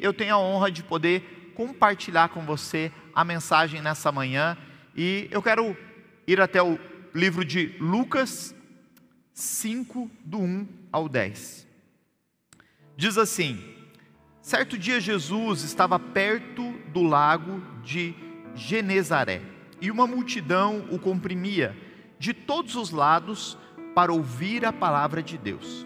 eu tenho a honra de poder compartilhar com você a mensagem nessa manhã e eu quero ir até o livro de Lucas 5, do 1 ao 10. Diz assim: Certo dia Jesus estava perto do lago de Genezaré e uma multidão o comprimia de todos os lados para ouvir a palavra de Deus.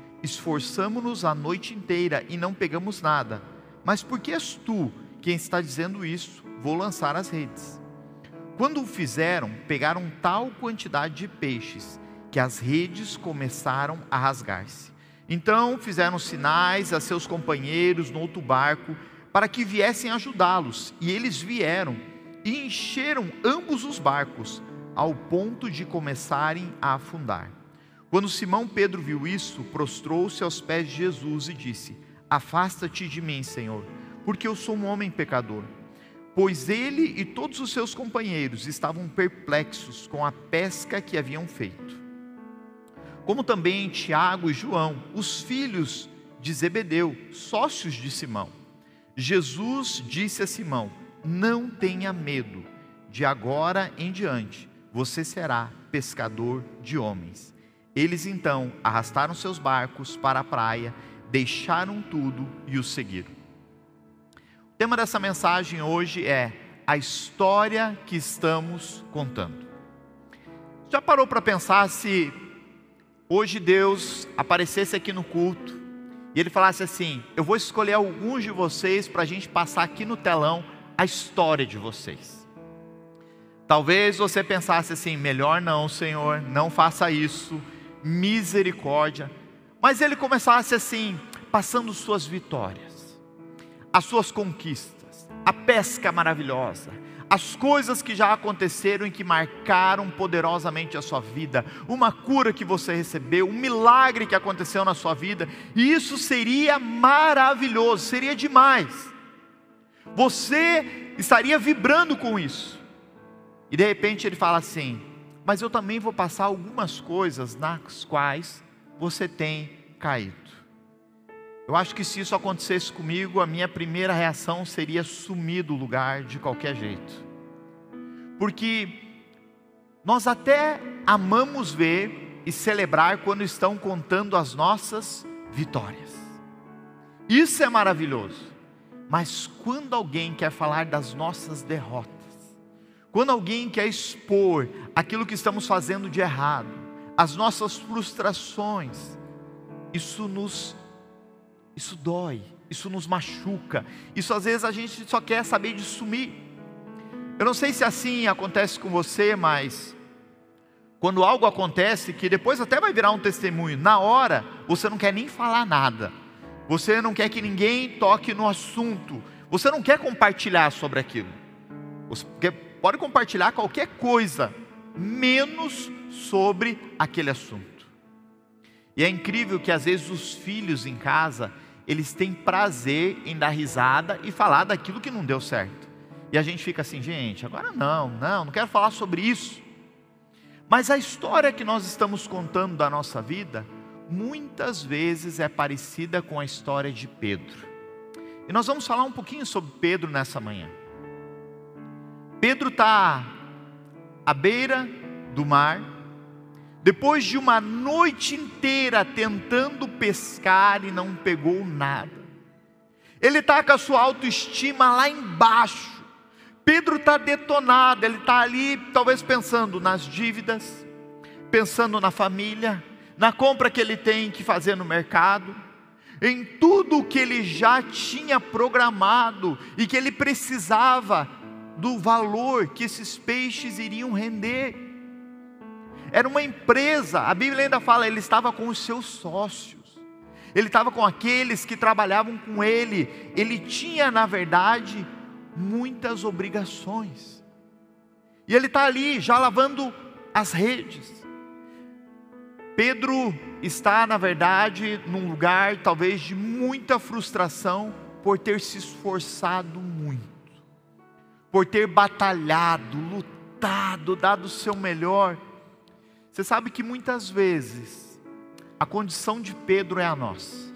esforçamo-nos a noite inteira e não pegamos nada. Mas por que és tu quem está dizendo isso? Vou lançar as redes. Quando o fizeram, pegaram tal quantidade de peixes que as redes começaram a rasgar-se. Então fizeram sinais a seus companheiros no outro barco para que viessem ajudá-los, e eles vieram e encheram ambos os barcos, ao ponto de começarem a afundar. Quando Simão Pedro viu isso, prostrou-se aos pés de Jesus e disse: Afasta-te de mim, Senhor, porque eu sou um homem pecador. Pois ele e todos os seus companheiros estavam perplexos com a pesca que haviam feito. Como também Tiago e João, os filhos de Zebedeu, sócios de Simão. Jesus disse a Simão: Não tenha medo, de agora em diante você será pescador de homens. Eles então arrastaram seus barcos para a praia, deixaram tudo e o seguiram. O tema dessa mensagem hoje é a história que estamos contando. Já parou para pensar se hoje Deus aparecesse aqui no culto e ele falasse assim: Eu vou escolher alguns de vocês para a gente passar aqui no telão a história de vocês. Talvez você pensasse assim: melhor não, Senhor, não faça isso misericórdia. Mas ele começasse assim, passando suas vitórias, as suas conquistas, a pesca maravilhosa, as coisas que já aconteceram e que marcaram poderosamente a sua vida, uma cura que você recebeu, um milagre que aconteceu na sua vida, e isso seria maravilhoso, seria demais. Você estaria vibrando com isso. E de repente ele fala assim: mas eu também vou passar algumas coisas nas quais você tem caído. Eu acho que se isso acontecesse comigo, a minha primeira reação seria sumir do lugar de qualquer jeito. Porque nós até amamos ver e celebrar quando estão contando as nossas vitórias. Isso é maravilhoso. Mas quando alguém quer falar das nossas derrotas, quando alguém quer expor aquilo que estamos fazendo de errado, as nossas frustrações, isso nos isso dói, isso nos machuca. Isso às vezes a gente só quer saber de sumir. Eu não sei se assim acontece com você, mas quando algo acontece que depois até vai virar um testemunho, na hora você não quer nem falar nada. Você não quer que ninguém toque no assunto. Você não quer compartilhar sobre aquilo. Porque pode compartilhar qualquer coisa, menos sobre aquele assunto. E é incrível que às vezes os filhos em casa, eles têm prazer em dar risada e falar daquilo que não deu certo. E a gente fica assim, gente, agora não, não, não quero falar sobre isso. Mas a história que nós estamos contando da nossa vida, muitas vezes é parecida com a história de Pedro. E nós vamos falar um pouquinho sobre Pedro nessa manhã. Pedro está à beira do mar, depois de uma noite inteira tentando pescar e não pegou nada. Ele está com a sua autoestima lá embaixo. Pedro está detonado, ele está ali, talvez pensando nas dívidas, pensando na família, na compra que ele tem que fazer no mercado, em tudo o que ele já tinha programado e que ele precisava do valor que esses peixes iriam render. Era uma empresa, a Bíblia ainda fala, ele estava com os seus sócios, ele estava com aqueles que trabalhavam com ele, ele tinha, na verdade, muitas obrigações. E ele está ali já lavando as redes. Pedro está, na verdade, num lugar talvez de muita frustração por ter se esforçado muito, por ter batalhado, lutado, dado o seu melhor. Você sabe que muitas vezes a condição de Pedro é a nossa.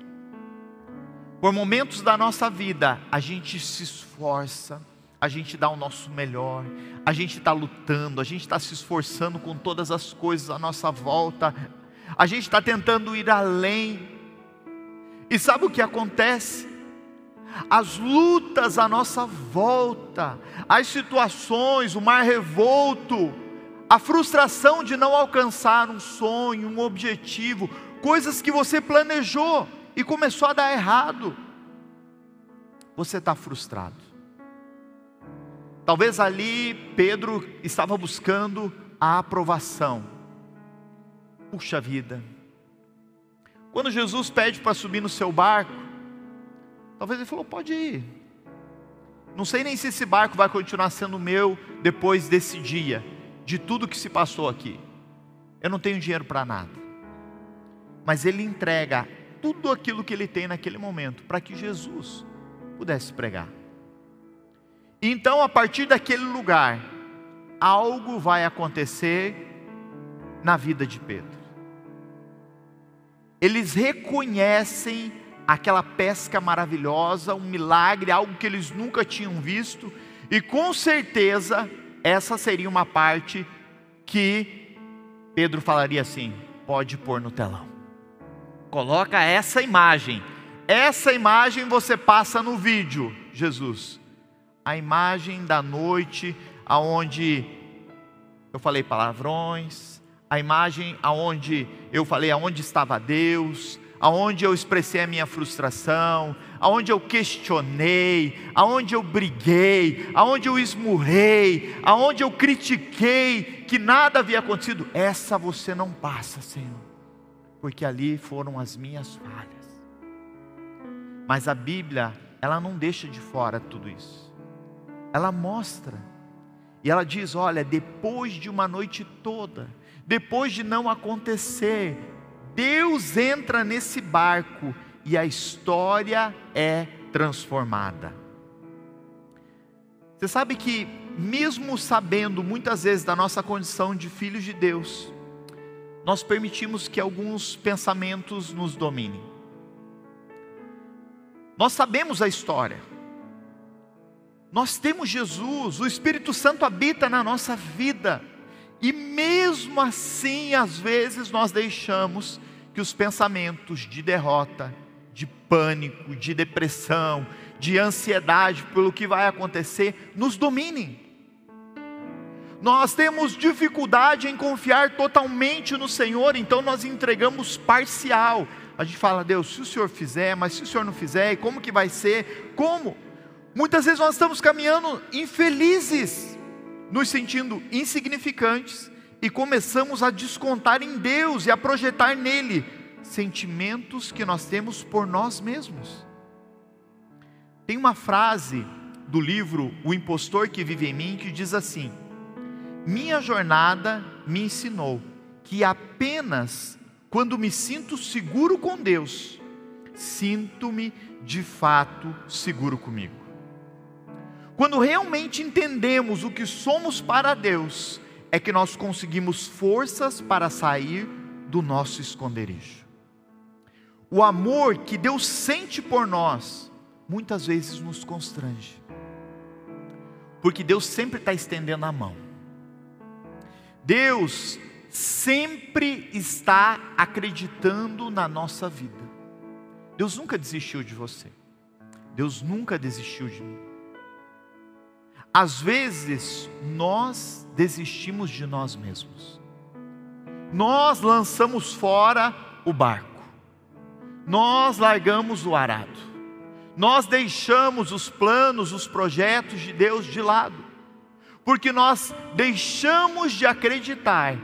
Por momentos da nossa vida, a gente se esforça, a gente dá o nosso melhor, a gente está lutando, a gente está se esforçando com todas as coisas à nossa volta, a gente está tentando ir além. E sabe o que acontece? As lutas à nossa volta, as situações, o mar revolto, a frustração de não alcançar um sonho, um objetivo, coisas que você planejou e começou a dar errado. Você está frustrado. Talvez ali Pedro estava buscando a aprovação Puxa vida. Quando Jesus pede para subir no seu barco, talvez ele falou: pode ir. Não sei nem se esse barco vai continuar sendo meu depois desse dia, de tudo que se passou aqui. Eu não tenho dinheiro para nada. Mas ele entrega tudo aquilo que ele tem naquele momento para que Jesus pudesse pregar. Então, a partir daquele lugar, algo vai acontecer na vida de Pedro eles reconhecem aquela pesca maravilhosa, um milagre, algo que eles nunca tinham visto, e com certeza essa seria uma parte que Pedro falaria assim: pode pôr no telão. Coloca essa imagem. Essa imagem você passa no vídeo, Jesus. A imagem da noite aonde eu falei palavrões, a imagem aonde eu falei aonde estava Deus, aonde eu expressei a minha frustração, aonde eu questionei, aonde eu briguei, aonde eu esmurrei, aonde eu critiquei que nada havia acontecido, essa você não passa, Senhor, porque ali foram as minhas falhas. Mas a Bíblia, ela não deixa de fora tudo isso. Ela mostra. E ela diz: olha, depois de uma noite toda, depois de não acontecer, Deus entra nesse barco e a história é transformada. Você sabe que, mesmo sabendo muitas vezes da nossa condição de filhos de Deus, nós permitimos que alguns pensamentos nos dominem. Nós sabemos a história, nós temos Jesus, o Espírito Santo habita na nossa vida. E mesmo assim, às vezes nós deixamos que os pensamentos de derrota, de pânico, de depressão, de ansiedade pelo que vai acontecer nos dominem. Nós temos dificuldade em confiar totalmente no Senhor, então nós entregamos parcial. A gente fala, Deus, se o Senhor fizer, mas se o Senhor não fizer, como que vai ser? Como? Muitas vezes nós estamos caminhando infelizes nos sentindo insignificantes e começamos a descontar em Deus e a projetar nele sentimentos que nós temos por nós mesmos. Tem uma frase do livro O Impostor que Vive em Mim que diz assim: Minha jornada me ensinou que apenas quando me sinto seguro com Deus, sinto-me de fato seguro comigo. Quando realmente entendemos o que somos para Deus, é que nós conseguimos forças para sair do nosso esconderijo. O amor que Deus sente por nós, muitas vezes nos constrange, porque Deus sempre está estendendo a mão. Deus sempre está acreditando na nossa vida. Deus nunca desistiu de você. Deus nunca desistiu de mim. Às vezes, nós desistimos de nós mesmos, nós lançamos fora o barco, nós largamos o arado, nós deixamos os planos, os projetos de Deus de lado, porque nós deixamos de acreditar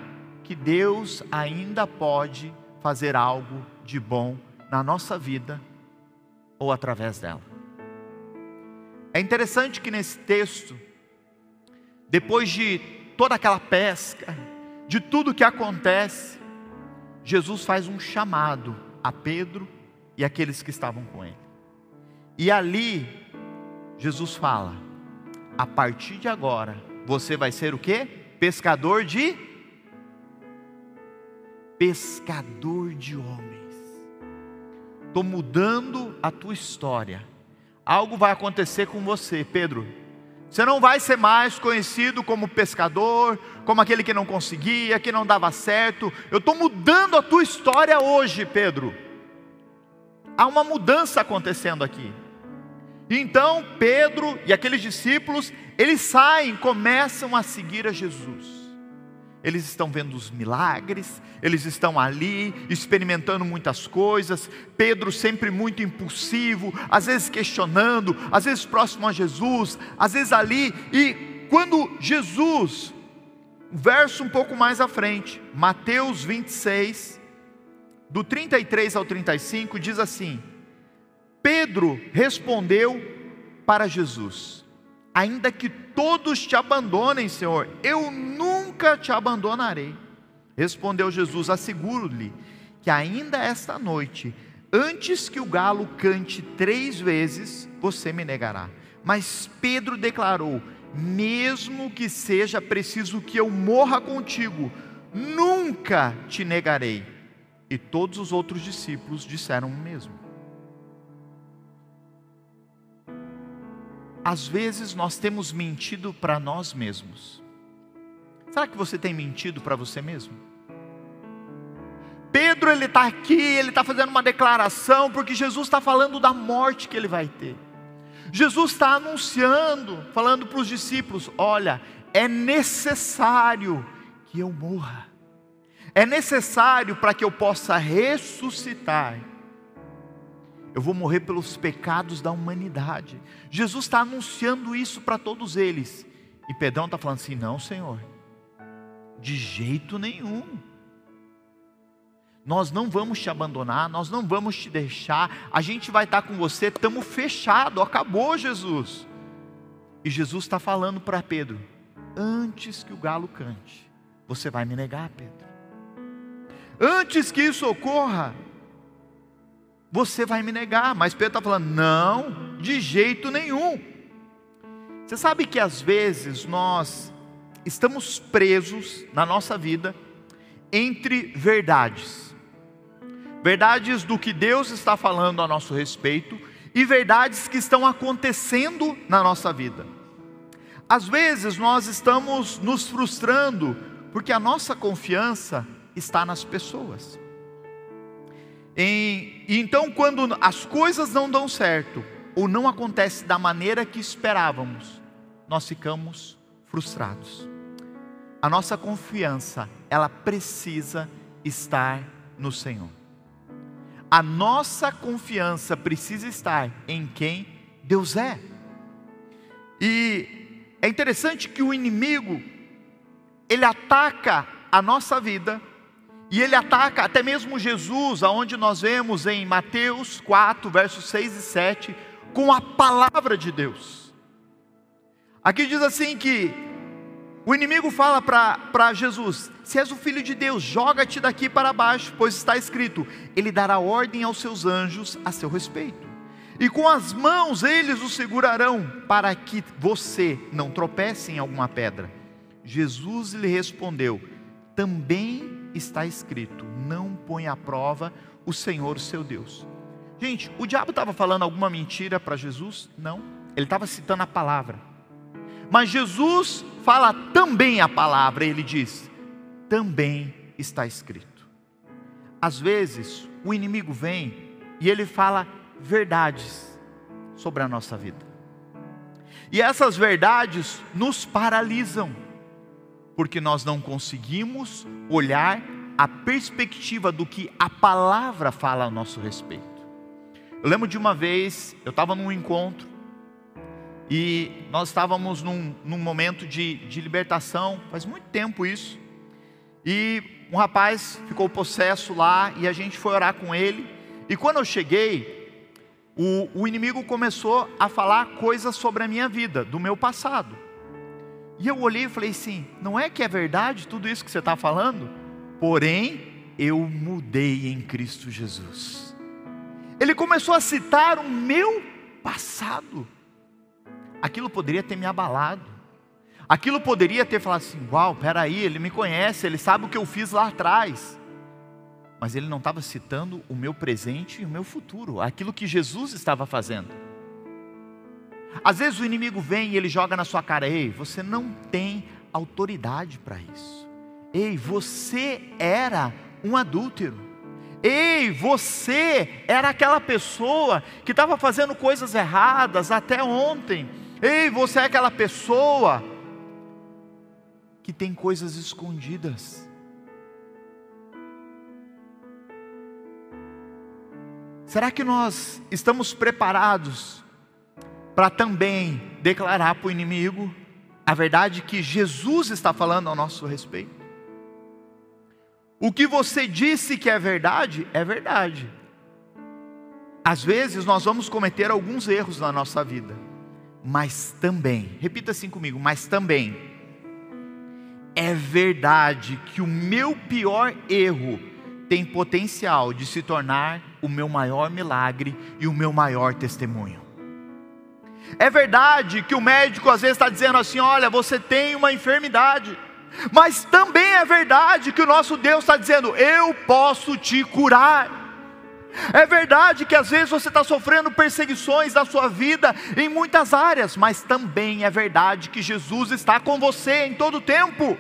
que Deus ainda pode fazer algo de bom na nossa vida ou através dela. É interessante que nesse texto, depois de toda aquela pesca, de tudo que acontece, Jesus faz um chamado a Pedro e aqueles que estavam com ele. E ali, Jesus fala: a partir de agora, você vai ser o que? Pescador de pescador de homens. Estou mudando a tua história. Algo vai acontecer com você, Pedro. Você não vai ser mais conhecido como pescador, como aquele que não conseguia, que não dava certo. Eu estou mudando a tua história hoje, Pedro. Há uma mudança acontecendo aqui. Então Pedro e aqueles discípulos, eles saem, começam a seguir a Jesus. Eles estão vendo os milagres, eles estão ali experimentando muitas coisas. Pedro sempre muito impulsivo, às vezes questionando, às vezes próximo a Jesus, às vezes ali. E quando Jesus, verso um pouco mais à frente, Mateus 26, do 33 ao 35, diz assim: Pedro respondeu para Jesus: Ainda que todos te abandonem, Senhor, eu nunca te abandonarei. Respondeu Jesus: Asseguro-lhe que ainda esta noite, antes que o galo cante três vezes, você me negará. Mas Pedro declarou: Mesmo que seja preciso que eu morra contigo, nunca te negarei. E todos os outros discípulos disseram o mesmo. Às vezes nós temos mentido para nós mesmos. Será que você tem mentido para você mesmo? Pedro ele está aqui, ele está fazendo uma declaração porque Jesus está falando da morte que ele vai ter. Jesus está anunciando, falando para os discípulos: olha, é necessário que eu morra, é necessário para que eu possa ressuscitar eu vou morrer pelos pecados da humanidade. Jesus está anunciando isso para todos eles. E Pedrão está falando assim: não, Senhor, de jeito nenhum. Nós não vamos te abandonar, nós não vamos te deixar, a gente vai estar com você, estamos fechados, acabou Jesus. E Jesus está falando para Pedro: antes que o galo cante, você vai me negar, Pedro. Antes que isso ocorra, você vai me negar. Mas Pedro está falando: não, de jeito nenhum. Você sabe que às vezes nós estamos presos na nossa vida entre verdades. Verdades do que Deus está falando a nosso respeito e verdades que estão acontecendo na nossa vida. Às vezes nós estamos nos frustrando porque a nossa confiança está nas pessoas. Em, então, quando as coisas não dão certo, ou não acontece da maneira que esperávamos, nós ficamos frustrados. A nossa confiança, ela precisa estar no Senhor. A nossa confiança precisa estar em quem Deus é. E é interessante que o inimigo, ele ataca a nossa vida e ele ataca até mesmo Jesus, aonde nós vemos em Mateus 4, versos 6 e 7, com a palavra de Deus. Aqui diz assim que o inimigo fala para Jesus: Se és o filho de Deus, joga-te daqui para baixo, pois está escrito: Ele dará ordem aos seus anjos a seu respeito. E com as mãos eles o segurarão, para que você não tropece em alguma pedra. Jesus lhe respondeu: Também está escrito: não põe à prova o Senhor, seu Deus. Gente, o diabo estava falando alguma mentira para Jesus? Não, ele estava citando a palavra. Mas Jesus fala também a palavra, ele diz: também está escrito. Às vezes, o inimigo vem e ele fala verdades sobre a nossa vida. E essas verdades nos paralisam porque nós não conseguimos olhar a perspectiva do que a palavra fala a nosso respeito. Eu lembro de uma vez, eu estava num encontro, e nós estávamos num, num momento de, de libertação, faz muito tempo isso, e um rapaz ficou possesso lá, e a gente foi orar com ele, e quando eu cheguei, o, o inimigo começou a falar coisas sobre a minha vida, do meu passado. E eu olhei e falei assim: não é que é verdade tudo isso que você está falando? Porém, eu mudei em Cristo Jesus. Ele começou a citar o meu passado. Aquilo poderia ter me abalado. Aquilo poderia ter falado assim: uau, peraí, ele me conhece, ele sabe o que eu fiz lá atrás. Mas ele não estava citando o meu presente e o meu futuro, aquilo que Jesus estava fazendo. Às vezes o inimigo vem e ele joga na sua cara: ei, você não tem autoridade para isso. Ei, você era um adúltero. Ei, você era aquela pessoa que estava fazendo coisas erradas até ontem. Ei, você é aquela pessoa que tem coisas escondidas. Será que nós estamos preparados para também declarar para o inimigo a verdade que Jesus está falando ao nosso respeito? O que você disse que é verdade, é verdade. Às vezes nós vamos cometer alguns erros na nossa vida, mas também, repita assim comigo, mas também é verdade que o meu pior erro tem potencial de se tornar o meu maior milagre e o meu maior testemunho. É verdade que o médico às vezes está dizendo assim: olha, você tem uma enfermidade. Mas também é verdade que o nosso Deus está dizendo: eu posso te curar. É verdade que às vezes você está sofrendo perseguições na sua vida em muitas áreas, mas também é verdade que Jesus está com você em todo o tempo.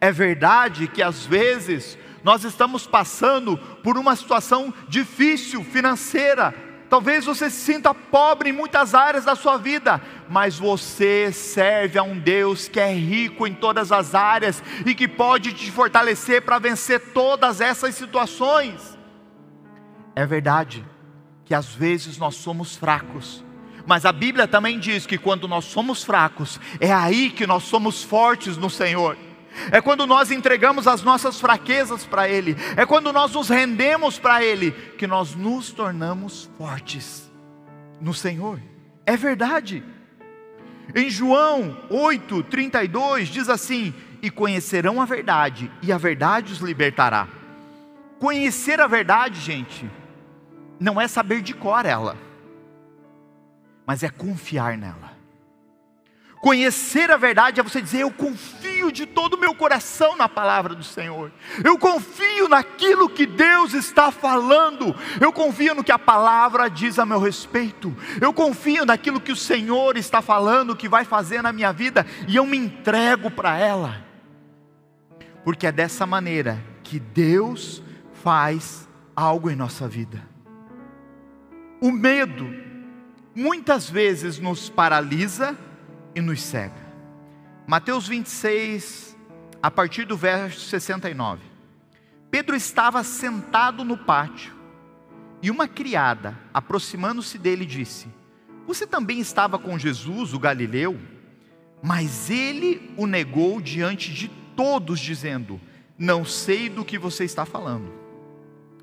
É verdade que às vezes nós estamos passando por uma situação difícil financeira. Talvez você se sinta pobre em muitas áreas da sua vida, mas você serve a um Deus que é rico em todas as áreas e que pode te fortalecer para vencer todas essas situações. É verdade que às vezes nós somos fracos, mas a Bíblia também diz que quando nós somos fracos, é aí que nós somos fortes no Senhor. É quando nós entregamos as nossas fraquezas para Ele, é quando nós nos rendemos para Ele, que nós nos tornamos fortes no Senhor. É verdade. Em João 8:32 diz assim: "E conhecerão a verdade, e a verdade os libertará". Conhecer a verdade, gente, não é saber de cor ela, mas é confiar nela. Conhecer a verdade é você dizer: Eu confio de todo o meu coração na palavra do Senhor, eu confio naquilo que Deus está falando, eu confio no que a palavra diz a meu respeito, eu confio naquilo que o Senhor está falando, que vai fazer na minha vida, e eu me entrego para ela, porque é dessa maneira que Deus faz algo em nossa vida. O medo muitas vezes nos paralisa e nos cega. Mateus 26, a partir do verso 69. Pedro estava sentado no pátio e uma criada, aproximando-se dele, disse: Você também estava com Jesus, o galileu? Mas ele o negou diante de todos, dizendo: Não sei do que você está falando.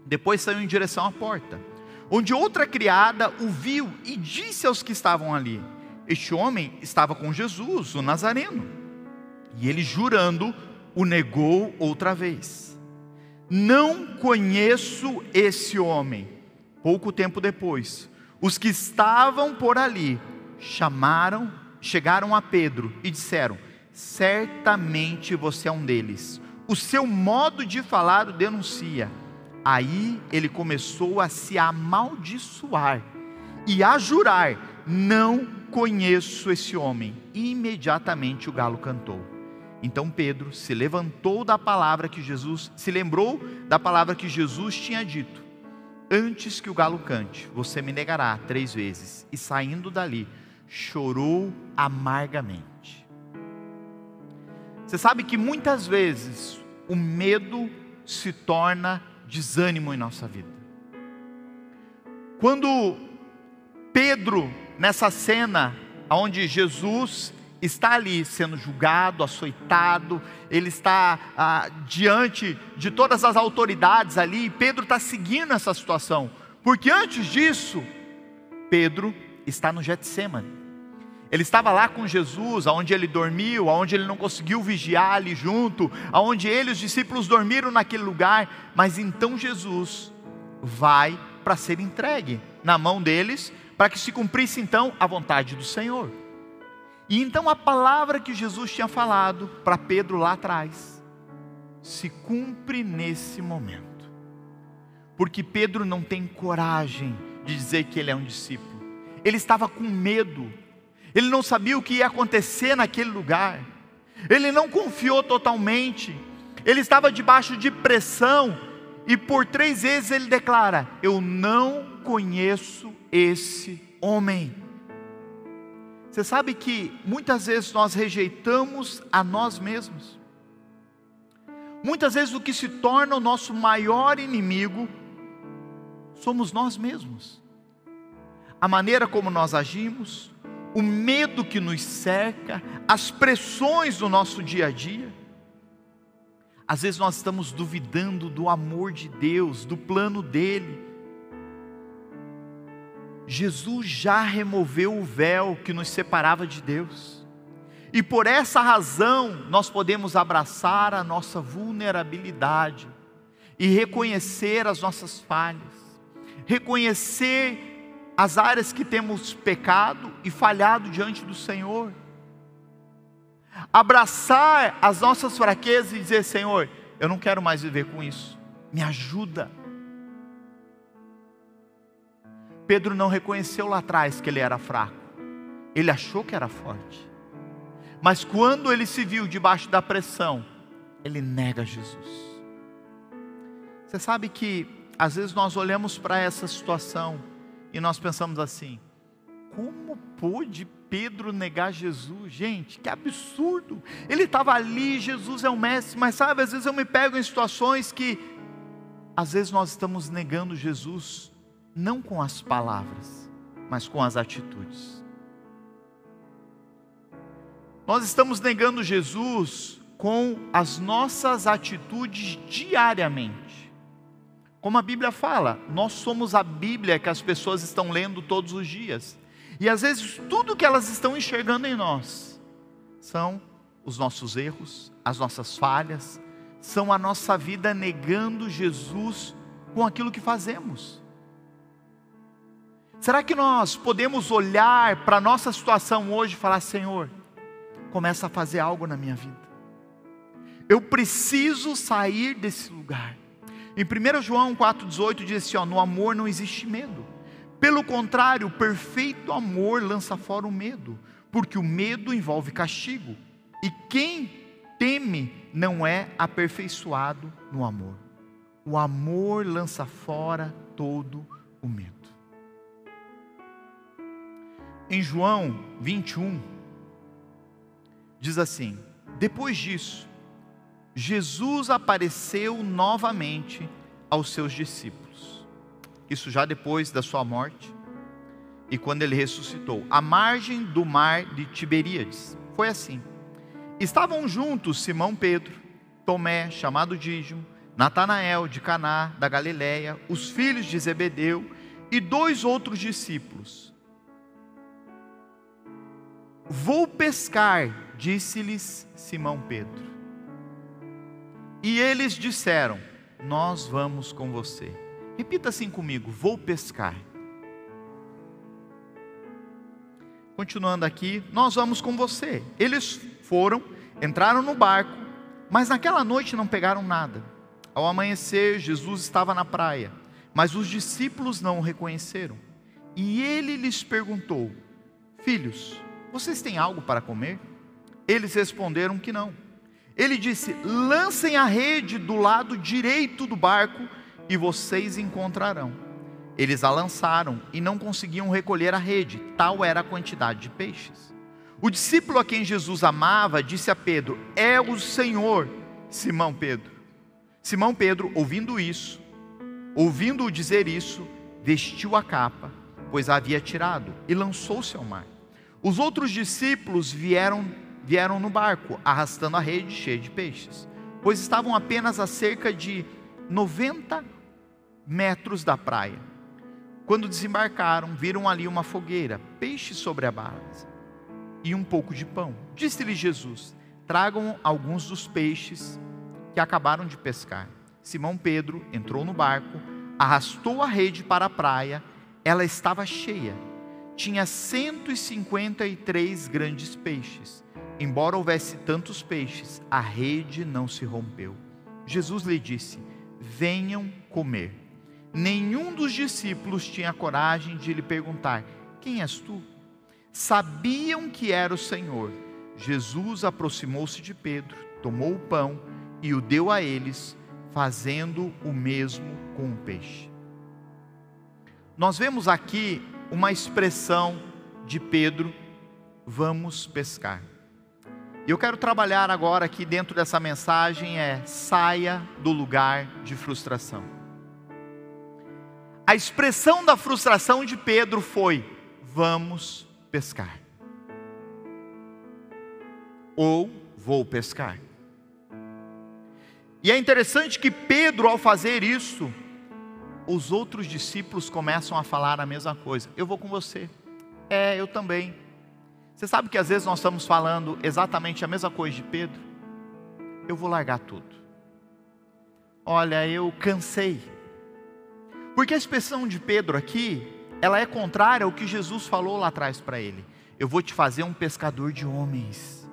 Depois saiu em direção à porta onde outra criada o viu e disse aos que estavam ali: Este homem estava com Jesus, o Nazareno. E ele, jurando, o negou outra vez. Não conheço esse homem. Pouco tempo depois, os que estavam por ali chamaram, chegaram a Pedro e disseram: Certamente você é um deles. O seu modo de falar o denuncia Aí ele começou a se amaldiçoar e a jurar: Não conheço esse homem. E imediatamente o galo cantou. Então Pedro se levantou da palavra que Jesus, se lembrou da palavra que Jesus tinha dito: Antes que o galo cante, você me negará três vezes. E saindo dali, chorou amargamente. Você sabe que muitas vezes o medo se torna desânimo em nossa vida. Quando Pedro, nessa cena, onde Jesus está ali sendo julgado, açoitado, ele está ah, diante de todas as autoridades ali, e Pedro está seguindo essa situação, porque antes disso, Pedro está no Getsemane. Ele estava lá com Jesus, aonde ele dormiu, aonde ele não conseguiu vigiar ali junto, aonde ele e os discípulos dormiram naquele lugar, mas então Jesus vai para ser entregue na mão deles, para que se cumprisse então a vontade do Senhor. E então a palavra que Jesus tinha falado para Pedro lá atrás se cumpre nesse momento. Porque Pedro não tem coragem de dizer que ele é um discípulo. Ele estava com medo ele não sabia o que ia acontecer naquele lugar, ele não confiou totalmente, ele estava debaixo de pressão, e por três vezes ele declara: Eu não conheço esse homem. Você sabe que muitas vezes nós rejeitamos a nós mesmos. Muitas vezes o que se torna o nosso maior inimigo somos nós mesmos. A maneira como nós agimos, o medo que nos cerca, as pressões do nosso dia a dia. Às vezes nós estamos duvidando do amor de Deus, do plano dele. Jesus já removeu o véu que nos separava de Deus. E por essa razão nós podemos abraçar a nossa vulnerabilidade e reconhecer as nossas falhas, reconhecer as áreas que temos pecado e falhado diante do Senhor. Abraçar as nossas fraquezas e dizer: Senhor, eu não quero mais viver com isso, me ajuda. Pedro não reconheceu lá atrás que ele era fraco, ele achou que era forte, mas quando ele se viu debaixo da pressão, ele nega Jesus. Você sabe que às vezes nós olhamos para essa situação e nós pensamos assim: como pôde Pedro negar Jesus? Gente, que absurdo! Ele estava ali, Jesus é o mestre, mas sabe, às vezes eu me pego em situações que, às vezes nós estamos negando Jesus, não com as palavras, mas com as atitudes. Nós estamos negando Jesus com as nossas atitudes diariamente. Como a Bíblia fala, nós somos a Bíblia que as pessoas estão lendo todos os dias. E às vezes tudo que elas estão enxergando em nós são os nossos erros, as nossas falhas, são a nossa vida negando Jesus com aquilo que fazemos. Será que nós podemos olhar para a nossa situação hoje e falar: Senhor, começa a fazer algo na minha vida. Eu preciso sair desse lugar. Em 1 João 4,18 diz assim: ó, no amor não existe medo. Pelo contrário, o perfeito amor lança fora o medo, porque o medo envolve castigo. E quem teme não é aperfeiçoado no amor. O amor lança fora todo o medo. Em João 21, diz assim: Depois disso, Jesus apareceu novamente aos seus discípulos. Isso já depois da sua morte e quando ele ressuscitou, à margem do mar de Tiberíades. Foi assim. Estavam juntos Simão Pedro, Tomé, chamado Dígimo, Natanael de Caná da Galileia, os filhos de Zebedeu e dois outros discípulos. Vou pescar, disse-lhes Simão Pedro. E eles disseram: Nós vamos com você. Repita assim comigo: Vou pescar. Continuando aqui, nós vamos com você. Eles foram, entraram no barco, mas naquela noite não pegaram nada. Ao amanhecer, Jesus estava na praia, mas os discípulos não o reconheceram. E ele lhes perguntou: Filhos, vocês têm algo para comer? Eles responderam que não. Ele disse: lancem a rede do lado direito do barco e vocês encontrarão. Eles a lançaram e não conseguiam recolher a rede, tal era a quantidade de peixes. O discípulo a quem Jesus amava disse a Pedro: É o Senhor, Simão Pedro. Simão Pedro, ouvindo isso, ouvindo-o dizer isso, vestiu a capa, pois a havia tirado, e lançou-se ao mar. Os outros discípulos vieram vieram no barco, arrastando a rede cheia de peixes, pois estavam apenas a cerca de 90 metros da praia. Quando desembarcaram, viram ali uma fogueira, peixe sobre a brasa e um pouco de pão. Disse-lhe Jesus: Tragam alguns dos peixes que acabaram de pescar. Simão Pedro entrou no barco, arrastou a rede para a praia, ela estava cheia. Tinha 153 grandes peixes. Embora houvesse tantos peixes, a rede não se rompeu. Jesus lhe disse: Venham comer. Nenhum dos discípulos tinha coragem de lhe perguntar: Quem és tu? Sabiam que era o Senhor. Jesus aproximou-se de Pedro, tomou o pão e o deu a eles, fazendo o mesmo com o peixe. Nós vemos aqui uma expressão de Pedro: vamos pescar. E eu quero trabalhar agora aqui dentro dessa mensagem é saia do lugar de frustração. A expressão da frustração de Pedro foi: vamos pescar. Ou vou pescar. E é interessante que Pedro, ao fazer isso, os outros discípulos começam a falar a mesma coisa. Eu vou com você. É, eu também. Você sabe que às vezes nós estamos falando exatamente a mesma coisa de Pedro? Eu vou largar tudo. Olha, eu cansei. Porque a expressão de Pedro aqui, ela é contrária ao que Jesus falou lá atrás para ele. Eu vou te fazer um pescador de homens.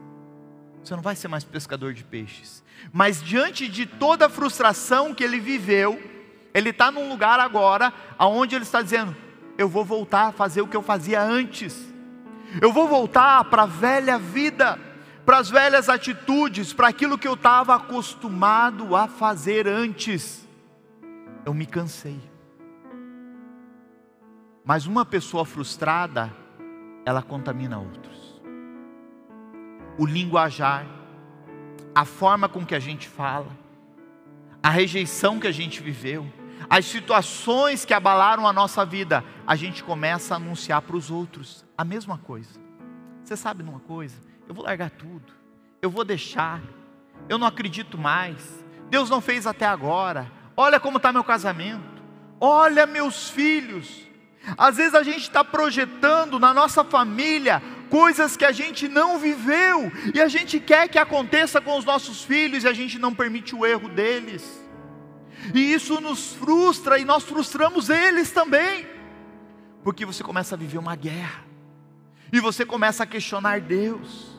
Você não vai ser mais pescador de peixes. Mas diante de toda a frustração que ele viveu, ele está num lugar agora aonde ele está dizendo: eu vou voltar a fazer o que eu fazia antes. Eu vou voltar para a velha vida, para as velhas atitudes, para aquilo que eu estava acostumado a fazer antes. Eu me cansei. Mas uma pessoa frustrada, ela contamina outros. O linguajar, a forma com que a gente fala, a rejeição que a gente viveu, as situações que abalaram a nossa vida, a gente começa a anunciar para os outros a mesma coisa. Você sabe de uma coisa? Eu vou largar tudo, eu vou deixar, eu não acredito mais, Deus não fez até agora, olha como está meu casamento, olha meus filhos. Às vezes a gente está projetando na nossa família coisas que a gente não viveu, e a gente quer que aconteça com os nossos filhos e a gente não permite o erro deles. E isso nos frustra e nós frustramos eles também, porque você começa a viver uma guerra, e você começa a questionar Deus.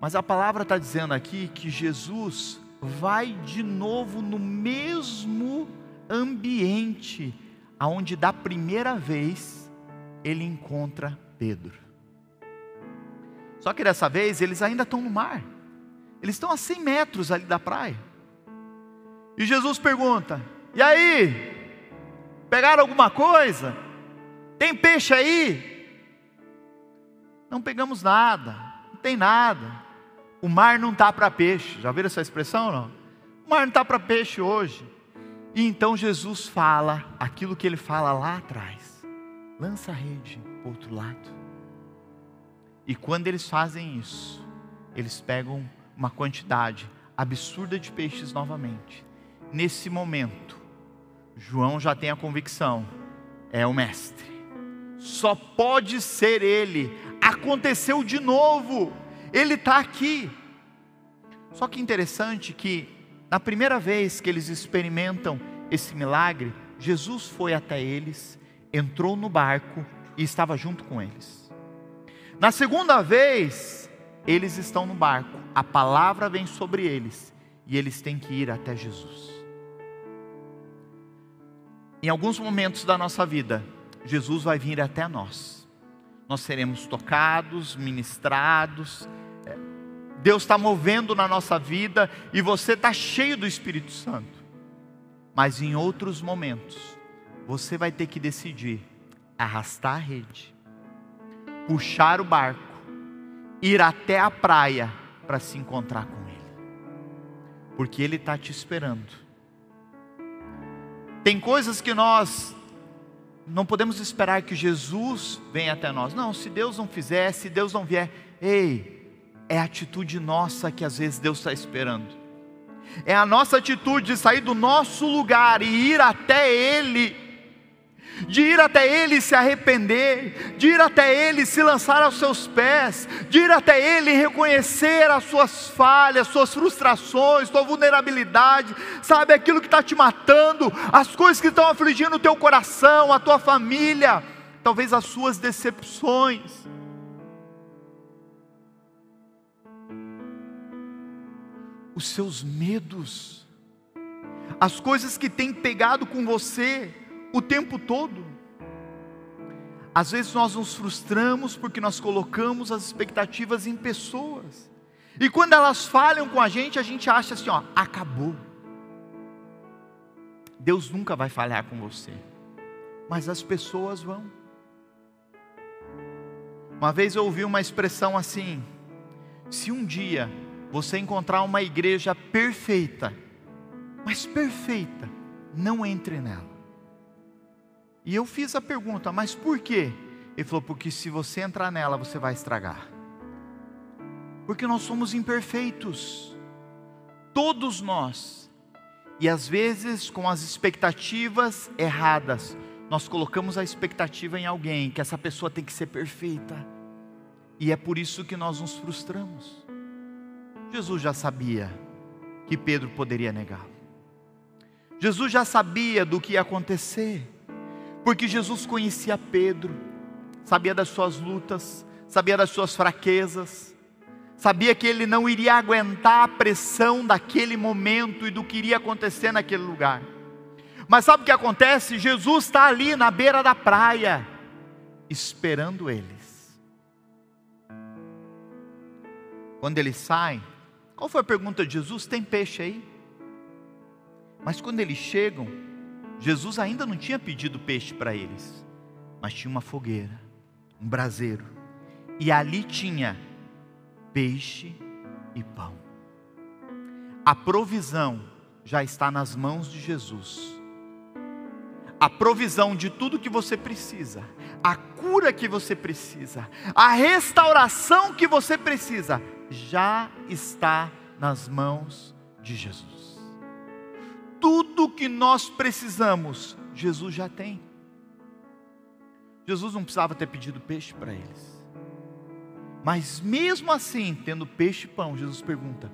Mas a palavra está dizendo aqui que Jesus vai de novo no mesmo ambiente aonde da primeira vez ele encontra Pedro. Só que dessa vez eles ainda estão no mar. Eles estão a 100 metros ali da praia. E Jesus pergunta: E aí? Pegaram alguma coisa? Tem peixe aí? Não pegamos nada, não tem nada. O mar não está para peixe. Já viram essa expressão não? O mar não está para peixe hoje. E então Jesus fala aquilo que ele fala lá atrás: lança a rede para o outro lado. E quando eles fazem isso, eles pegam uma quantidade absurda de peixes novamente. Nesse momento, João já tem a convicção: é o Mestre, só pode ser Ele. Aconteceu de novo, Ele está aqui. Só que interessante que, na primeira vez que eles experimentam esse milagre, Jesus foi até eles, entrou no barco e estava junto com eles. Na segunda vez, eles estão no barco, a palavra vem sobre eles e eles têm que ir até Jesus. Em alguns momentos da nossa vida, Jesus vai vir até nós. Nós seremos tocados, ministrados. É, Deus está movendo na nossa vida e você está cheio do Espírito Santo. Mas em outros momentos, você vai ter que decidir arrastar a rede, puxar o barco ir até a praia para se encontrar com Ele, porque Ele está te esperando. Tem coisas que nós não podemos esperar que Jesus venha até nós. Não, se Deus não fizer, se Deus não vier, ei, é a atitude nossa que às vezes Deus está esperando. É a nossa atitude de sair do nosso lugar e ir até Ele de ir até Ele se arrepender, de ir até Ele se lançar aos seus pés, de ir até Ele reconhecer as suas falhas, suas frustrações, sua vulnerabilidade, sabe, aquilo que está te matando, as coisas que estão afligindo o teu coração, a tua família, talvez as suas decepções. Os seus medos, as coisas que têm pegado com você, o tempo todo. Às vezes nós nos frustramos porque nós colocamos as expectativas em pessoas. E quando elas falham com a gente, a gente acha assim, ó, acabou. Deus nunca vai falhar com você. Mas as pessoas vão. Uma vez eu ouvi uma expressão assim: se um dia você encontrar uma igreja perfeita, mas perfeita, não entre nela. E eu fiz a pergunta, mas por quê? Ele falou, porque se você entrar nela, você vai estragar. Porque nós somos imperfeitos, todos nós. E às vezes, com as expectativas erradas, nós colocamos a expectativa em alguém, que essa pessoa tem que ser perfeita. E é por isso que nós nos frustramos. Jesus já sabia que Pedro poderia negá-lo. Jesus já sabia do que ia acontecer porque Jesus conhecia Pedro, sabia das suas lutas, sabia das suas fraquezas, sabia que ele não iria aguentar a pressão daquele momento e do que iria acontecer naquele lugar. Mas sabe o que acontece? Jesus está ali na beira da praia, esperando eles. Quando eles saem, qual foi a pergunta de Jesus? Tem peixe aí? Mas quando eles chegam, Jesus ainda não tinha pedido peixe para eles, mas tinha uma fogueira, um braseiro, e ali tinha peixe e pão. A provisão já está nas mãos de Jesus. A provisão de tudo que você precisa, a cura que você precisa, a restauração que você precisa, já está nas mãos de Jesus tudo que nós precisamos, Jesus já tem. Jesus não precisava ter pedido peixe para eles. Mas mesmo assim, tendo peixe e pão, Jesus pergunta: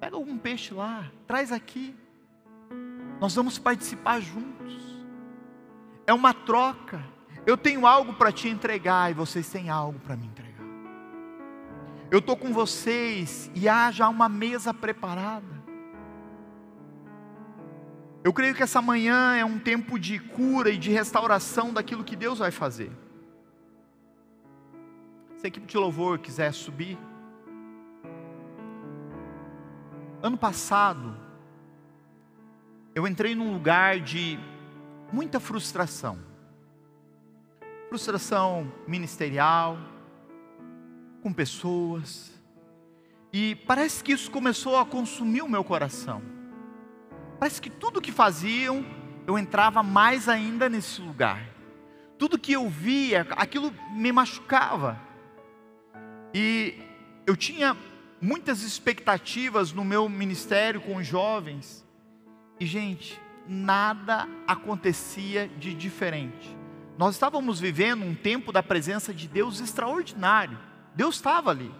pega algum peixe lá, traz aqui. Nós vamos participar juntos. É uma troca. Eu tenho algo para te entregar e vocês têm algo para me entregar. Eu estou com vocês e há já uma mesa preparada. Eu creio que essa manhã é um tempo de cura e de restauração daquilo que Deus vai fazer. Se a equipe de louvor quiser subir. Ano passado, eu entrei num lugar de muita frustração. Frustração ministerial, com pessoas. E parece que isso começou a consumir o meu coração. Parece que tudo que faziam, eu entrava mais ainda nesse lugar. Tudo que eu via, aquilo me machucava. E eu tinha muitas expectativas no meu ministério com os jovens. E, gente, nada acontecia de diferente. Nós estávamos vivendo um tempo da presença de Deus extraordinário. Deus estava ali.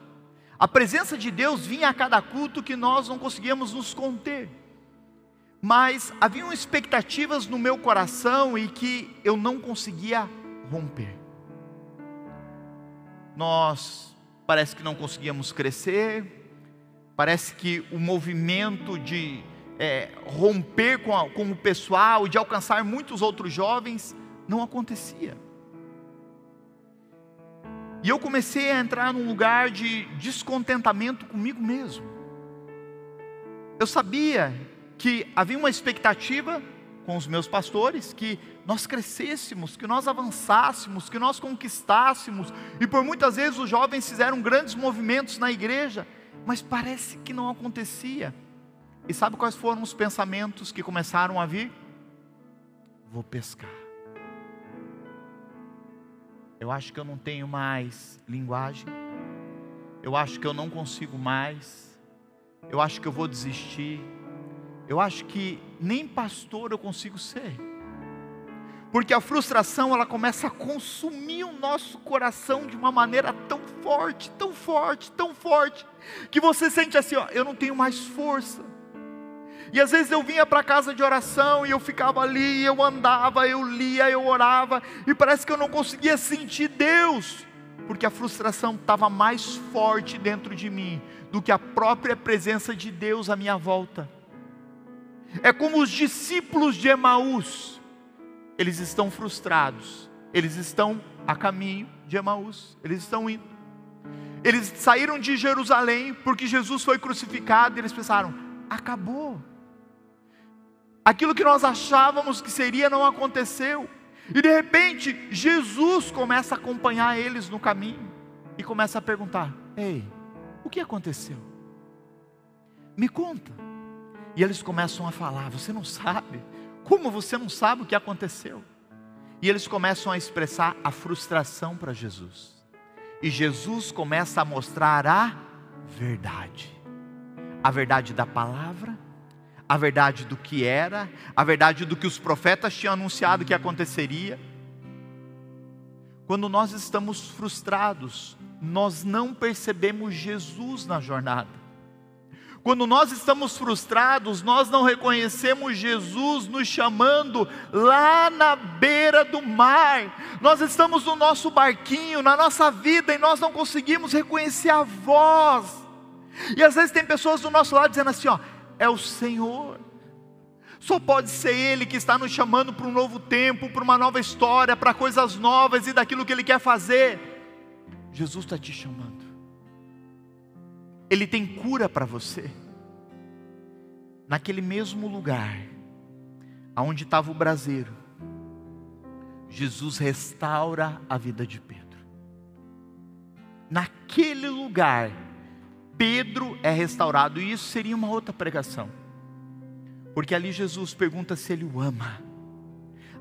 A presença de Deus vinha a cada culto que nós não conseguíamos nos conter mas haviam expectativas no meu coração e que eu não conseguia romper. Nós parece que não conseguíamos crescer, parece que o movimento de é, romper com, a, com o pessoal, de alcançar muitos outros jovens, não acontecia. E eu comecei a entrar num lugar de descontentamento comigo mesmo. Eu sabia que havia uma expectativa com os meus pastores que nós crescêssemos, que nós avançássemos, que nós conquistássemos, e por muitas vezes os jovens fizeram grandes movimentos na igreja, mas parece que não acontecia. E sabe quais foram os pensamentos que começaram a vir? Vou pescar. Eu acho que eu não tenho mais linguagem. Eu acho que eu não consigo mais. eu acho que eu vou desistir, eu acho que nem pastor eu consigo ser. Porque a frustração ela começa a consumir o nosso coração de uma maneira tão forte, tão forte, tão forte, que você sente assim, ó, eu não tenho mais força. E às vezes eu vinha para casa de oração e eu ficava ali, eu andava, eu lia, eu orava, e parece que eu não conseguia sentir Deus, porque a frustração estava mais forte dentro de mim do que a própria presença de Deus à minha volta. É como os discípulos de Emaús, eles estão frustrados, eles estão a caminho de Emaús, eles estão indo. Eles saíram de Jerusalém porque Jesus foi crucificado e eles pensaram: acabou. Aquilo que nós achávamos que seria não aconteceu. E de repente, Jesus começa a acompanhar eles no caminho e começa a perguntar: Ei, o que aconteceu? Me conta. E eles começam a falar: Você não sabe? Como você não sabe o que aconteceu? E eles começam a expressar a frustração para Jesus. E Jesus começa a mostrar a verdade. A verdade da palavra, a verdade do que era, a verdade do que os profetas tinham anunciado que aconteceria. Quando nós estamos frustrados, nós não percebemos Jesus na jornada. Quando nós estamos frustrados, nós não reconhecemos Jesus nos chamando lá na beira do mar. Nós estamos no nosso barquinho, na nossa vida, e nós não conseguimos reconhecer a voz. E às vezes tem pessoas do nosso lado dizendo assim: ó, é o Senhor. Só pode ser Ele que está nos chamando para um novo tempo, para uma nova história, para coisas novas e daquilo que Ele quer fazer. Jesus está te chamando. Ele tem cura para você. Naquele mesmo lugar, aonde estava o braseiro, Jesus restaura a vida de Pedro. Naquele lugar, Pedro é restaurado, e isso seria uma outra pregação, porque ali Jesus pergunta se ele o ama,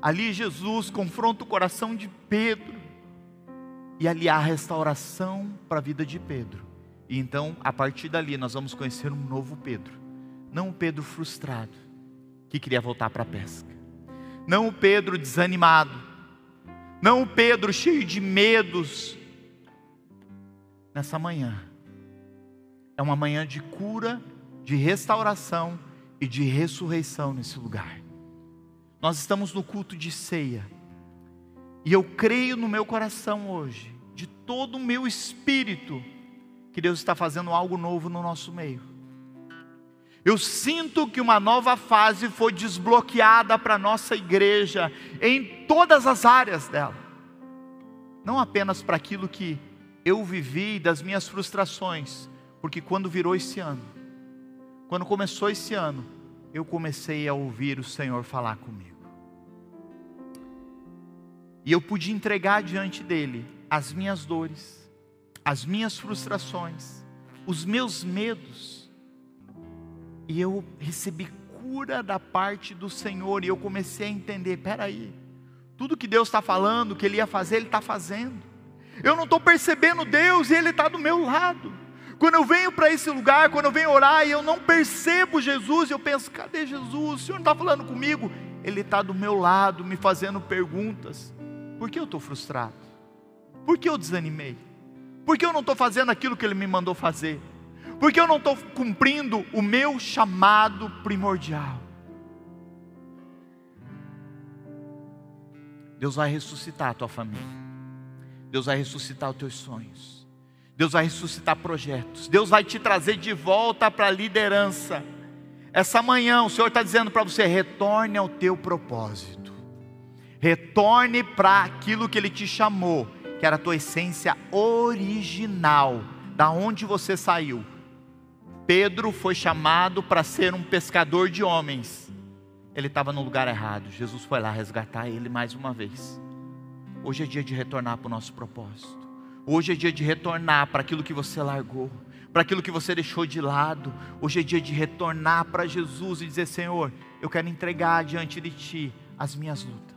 ali Jesus confronta o coração de Pedro, e ali há restauração para a vida de Pedro. E então, a partir dali, nós vamos conhecer um novo Pedro. Não o Pedro frustrado, que queria voltar para a pesca. Não o Pedro desanimado. Não o Pedro cheio de medos. Nessa manhã, é uma manhã de cura, de restauração e de ressurreição nesse lugar. Nós estamos no culto de ceia. E eu creio no meu coração hoje, de todo o meu espírito, que Deus está fazendo algo novo no nosso meio. Eu sinto que uma nova fase foi desbloqueada para a nossa igreja, em todas as áreas dela, não apenas para aquilo que eu vivi das minhas frustrações, porque quando virou esse ano, quando começou esse ano, eu comecei a ouvir o Senhor falar comigo. E eu pude entregar diante dele as minhas dores, as minhas frustrações, os meus medos, e eu recebi cura da parte do Senhor, e eu comecei a entender: peraí, tudo que Deus está falando, que Ele ia fazer, Ele está fazendo. Eu não estou percebendo Deus e Ele está do meu lado. Quando eu venho para esse lugar, quando eu venho orar e eu não percebo Jesus, eu penso: cadê Jesus? O Senhor não está falando comigo. Ele está do meu lado, me fazendo perguntas. Por que eu estou frustrado? Por que eu desanimei? Por que eu não estou fazendo aquilo que Ele me mandou fazer? Por que eu não estou cumprindo o meu chamado primordial? Deus vai ressuscitar a tua família. Deus vai ressuscitar os teus sonhos. Deus vai ressuscitar projetos. Deus vai te trazer de volta para a liderança. Essa manhã o Senhor está dizendo para você: retorne ao teu propósito. Retorne para aquilo que Ele te chamou que era a tua essência original, da onde você saiu. Pedro foi chamado para ser um pescador de homens. Ele estava no lugar errado. Jesus foi lá resgatar ele mais uma vez. Hoje é dia de retornar para o nosso propósito. Hoje é dia de retornar para aquilo que você largou, para aquilo que você deixou de lado. Hoje é dia de retornar para Jesus e dizer: Senhor, eu quero entregar diante de Ti as minhas lutas.